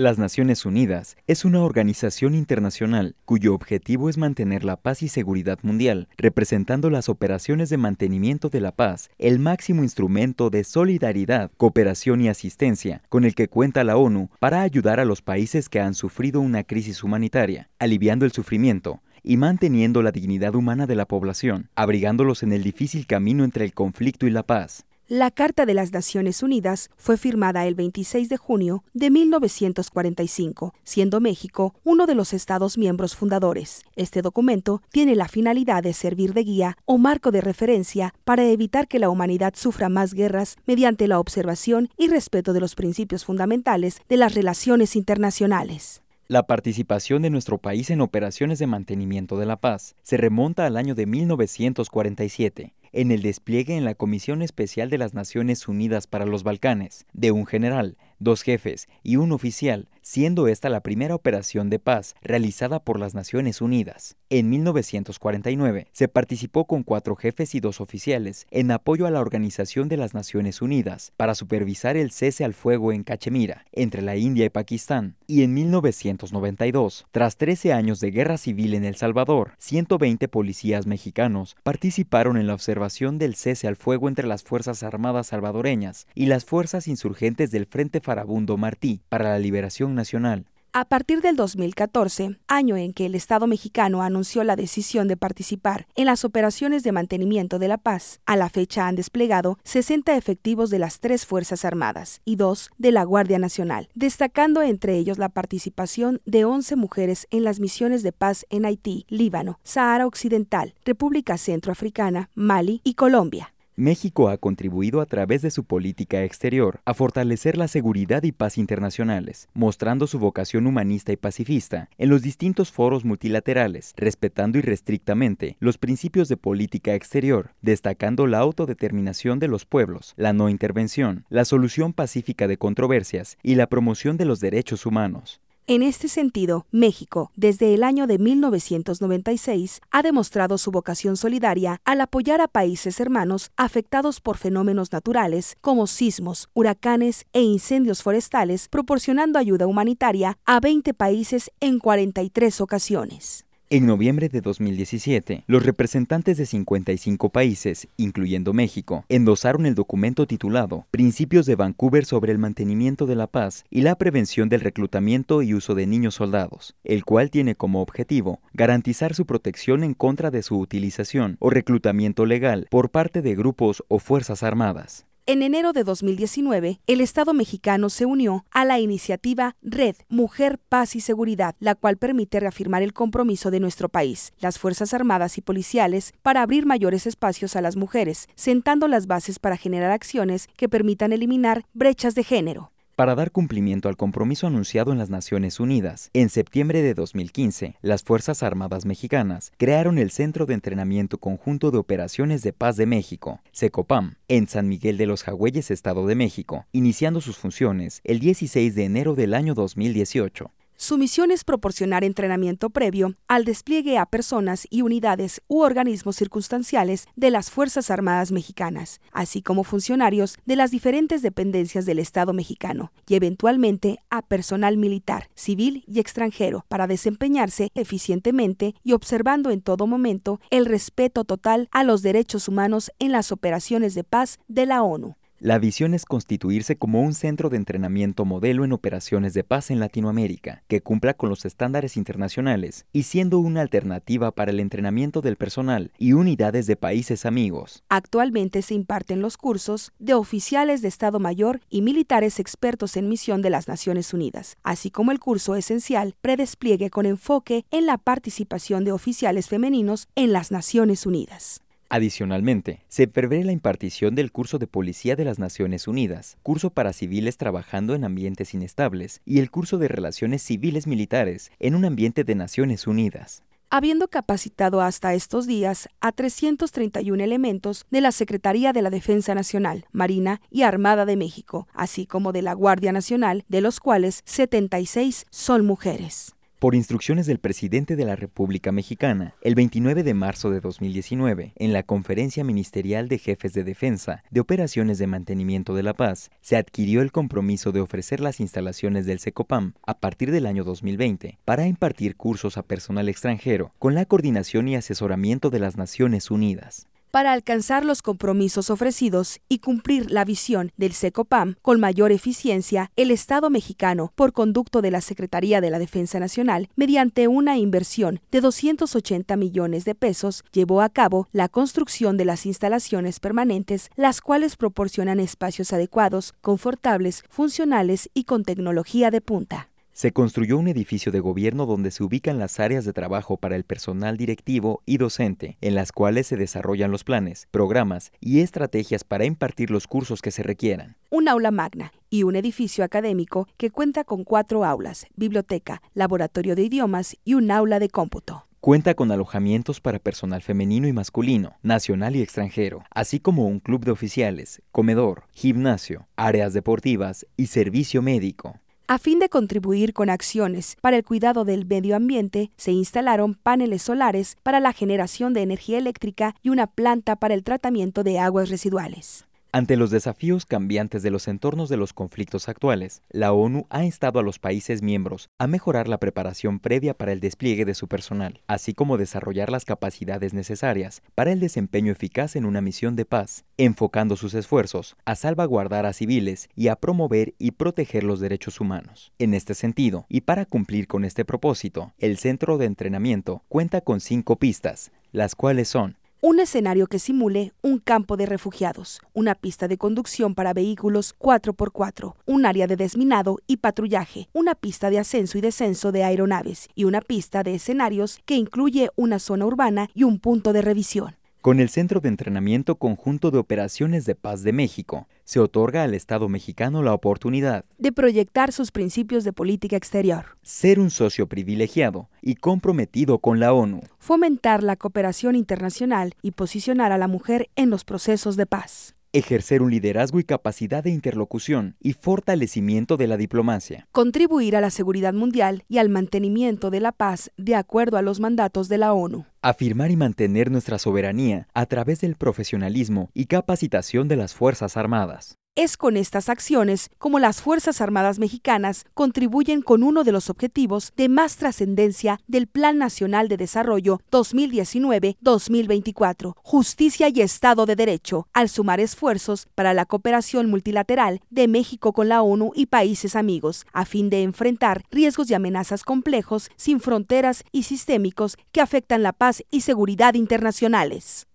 Las Naciones Unidas es una organización internacional cuyo objetivo es mantener la paz y seguridad mundial, representando las operaciones de mantenimiento de la paz, el máximo instrumento de solidaridad, cooperación y asistencia con el que cuenta la ONU para ayudar a los países que han sufrido una crisis humanitaria, aliviando el sufrimiento, y manteniendo la dignidad humana de la población, abrigándolos en el difícil camino entre el conflicto y la paz. La Carta de las Naciones Unidas fue firmada el 26 de junio de 1945, siendo México uno de los Estados miembros fundadores. Este documento tiene la finalidad de servir de guía o marco de referencia para evitar que la humanidad sufra más guerras mediante la observación y respeto de los principios fundamentales de las relaciones internacionales. La participación de nuestro país en operaciones de mantenimiento de la paz se remonta al año de 1947 en el despliegue en la Comisión Especial de las Naciones Unidas para los Balcanes, de un general, dos jefes y un oficial, siendo esta la primera operación de paz realizada por las Naciones Unidas. En 1949 se participó con cuatro jefes y dos oficiales en apoyo a la Organización de las Naciones Unidas para supervisar el cese al fuego en Cachemira, entre la India y Pakistán. Y en 1992, tras 13 años de guerra civil en El Salvador, 120 policías mexicanos participaron en la observación del cese al fuego entre las Fuerzas Armadas salvadoreñas y las fuerzas insurgentes del Frente Farabundo Martí para la Liberación Nacional. A partir del 2014, año en que el Estado mexicano anunció la decisión de participar en las operaciones de mantenimiento de la paz, a la fecha han desplegado 60 efectivos de las tres Fuerzas Armadas y dos de la Guardia Nacional, destacando entre ellos la participación de 11 mujeres en las misiones de paz en Haití, Líbano, Sahara Occidental, República Centroafricana, Mali y Colombia. México ha contribuido a través de su política exterior a fortalecer la seguridad y paz internacionales, mostrando su vocación humanista y pacifista en los distintos foros multilaterales, respetando irrestrictamente los principios de política exterior, destacando la autodeterminación de los pueblos, la no intervención, la solución pacífica de controversias y la promoción de los derechos humanos. En este sentido, México, desde el año de 1996, ha demostrado su vocación solidaria al apoyar a países hermanos afectados por fenómenos naturales como sismos, huracanes e incendios forestales, proporcionando ayuda humanitaria a 20 países en 43 ocasiones. En noviembre de 2017, los representantes de 55 países, incluyendo México, endosaron el documento titulado Principios de Vancouver sobre el mantenimiento de la paz y la prevención del reclutamiento y uso de niños soldados, el cual tiene como objetivo garantizar su protección en contra de su utilización o reclutamiento legal por parte de grupos o fuerzas armadas. En enero de 2019, el Estado mexicano se unió a la iniciativa Red Mujer, Paz y Seguridad, la cual permite reafirmar el compromiso de nuestro país, las Fuerzas Armadas y policiales, para abrir mayores espacios a las mujeres, sentando las bases para generar acciones que permitan eliminar brechas de género. Para dar cumplimiento al compromiso anunciado en las Naciones Unidas, en septiembre de 2015, las Fuerzas Armadas Mexicanas crearon el Centro de Entrenamiento Conjunto de Operaciones de Paz de México, SECOPAM, en San Miguel de los Jagüeyes, Estado de México, iniciando sus funciones el 16 de enero del año 2018. Su misión es proporcionar entrenamiento previo al despliegue a personas y unidades u organismos circunstanciales de las Fuerzas Armadas Mexicanas, así como funcionarios de las diferentes dependencias del Estado mexicano y eventualmente a personal militar, civil y extranjero para desempeñarse eficientemente y observando en todo momento el respeto total a los derechos humanos en las operaciones de paz de la ONU. La visión es constituirse como un centro de entrenamiento modelo en operaciones de paz en Latinoamérica, que cumpla con los estándares internacionales y siendo una alternativa para el entrenamiento del personal y unidades de países amigos. Actualmente se imparten los cursos de oficiales de Estado Mayor y militares expertos en misión de las Naciones Unidas, así como el curso esencial predespliegue con enfoque en la participación de oficiales femeninos en las Naciones Unidas. Adicionalmente, se prevé la impartición del curso de Policía de las Naciones Unidas, curso para civiles trabajando en ambientes inestables y el curso de Relaciones Civiles Militares en un ambiente de Naciones Unidas habiendo capacitado hasta estos días a 331 elementos de la Secretaría de la Defensa Nacional, Marina y Armada de México, así como de la Guardia Nacional, de los cuales 76 son mujeres. Por instrucciones del presidente de la República Mexicana, el 29 de marzo de 2019, en la Conferencia Ministerial de Jefes de Defensa de Operaciones de Mantenimiento de la Paz, se adquirió el compromiso de ofrecer las instalaciones del SECOPAM a partir del año 2020 para impartir cursos a personal extranjero con la coordinación y asesoramiento de las Naciones Unidas para alcanzar los compromisos ofrecidos y cumplir la visión del SECOPAM con mayor eficiencia, el Estado mexicano, por conducto de la Secretaría de la Defensa Nacional, mediante una inversión de 280 millones de pesos, llevó a cabo la construcción de las instalaciones permanentes, las cuales proporcionan espacios adecuados, confortables, funcionales y con tecnología de punta. Se construyó un edificio de gobierno donde se ubican las áreas de trabajo para el personal directivo y docente, en las cuales se desarrollan los planes, programas y estrategias para impartir los cursos que se requieran. Un aula magna y un edificio académico que cuenta con cuatro aulas, biblioteca, laboratorio de idiomas y un aula de cómputo. Cuenta con alojamientos para personal femenino y masculino, nacional y extranjero, así como un club de oficiales, comedor, gimnasio, áreas deportivas y servicio médico. A fin de contribuir con acciones para el cuidado del medio ambiente, se instalaron paneles solares para la generación de energía eléctrica y una planta para el tratamiento de aguas residuales. Ante los desafíos cambiantes de los entornos de los conflictos actuales, la ONU ha instado a los países miembros a mejorar la preparación previa para el despliegue de su personal, así como desarrollar las capacidades necesarias para el desempeño eficaz en una misión de paz, enfocando sus esfuerzos a salvaguardar a civiles y a promover y proteger los derechos humanos. En este sentido, y para cumplir con este propósito, el centro de entrenamiento cuenta con cinco pistas, las cuales son un escenario que simule un campo de refugiados, una pista de conducción para vehículos 4x4, un área de desminado y patrullaje, una pista de ascenso y descenso de aeronaves y una pista de escenarios que incluye una zona urbana y un punto de revisión. Con el Centro de Entrenamiento Conjunto de Operaciones de Paz de México, se otorga al Estado mexicano la oportunidad de proyectar sus principios de política exterior, ser un socio privilegiado y comprometido con la ONU, fomentar la cooperación internacional y posicionar a la mujer en los procesos de paz ejercer un liderazgo y capacidad de interlocución y fortalecimiento de la diplomacia, contribuir a la seguridad mundial y al mantenimiento de la paz de acuerdo a los mandatos de la ONU, afirmar y mantener nuestra soberanía a través del profesionalismo y capacitación de las Fuerzas Armadas. Es con estas acciones como las Fuerzas Armadas Mexicanas contribuyen con uno de los objetivos de más trascendencia del Plan Nacional de Desarrollo 2019-2024, Justicia y Estado de Derecho, al sumar esfuerzos para la cooperación multilateral de México con la ONU y países amigos, a fin de enfrentar riesgos y amenazas complejos, sin fronteras y sistémicos que afectan la paz y seguridad internacionales.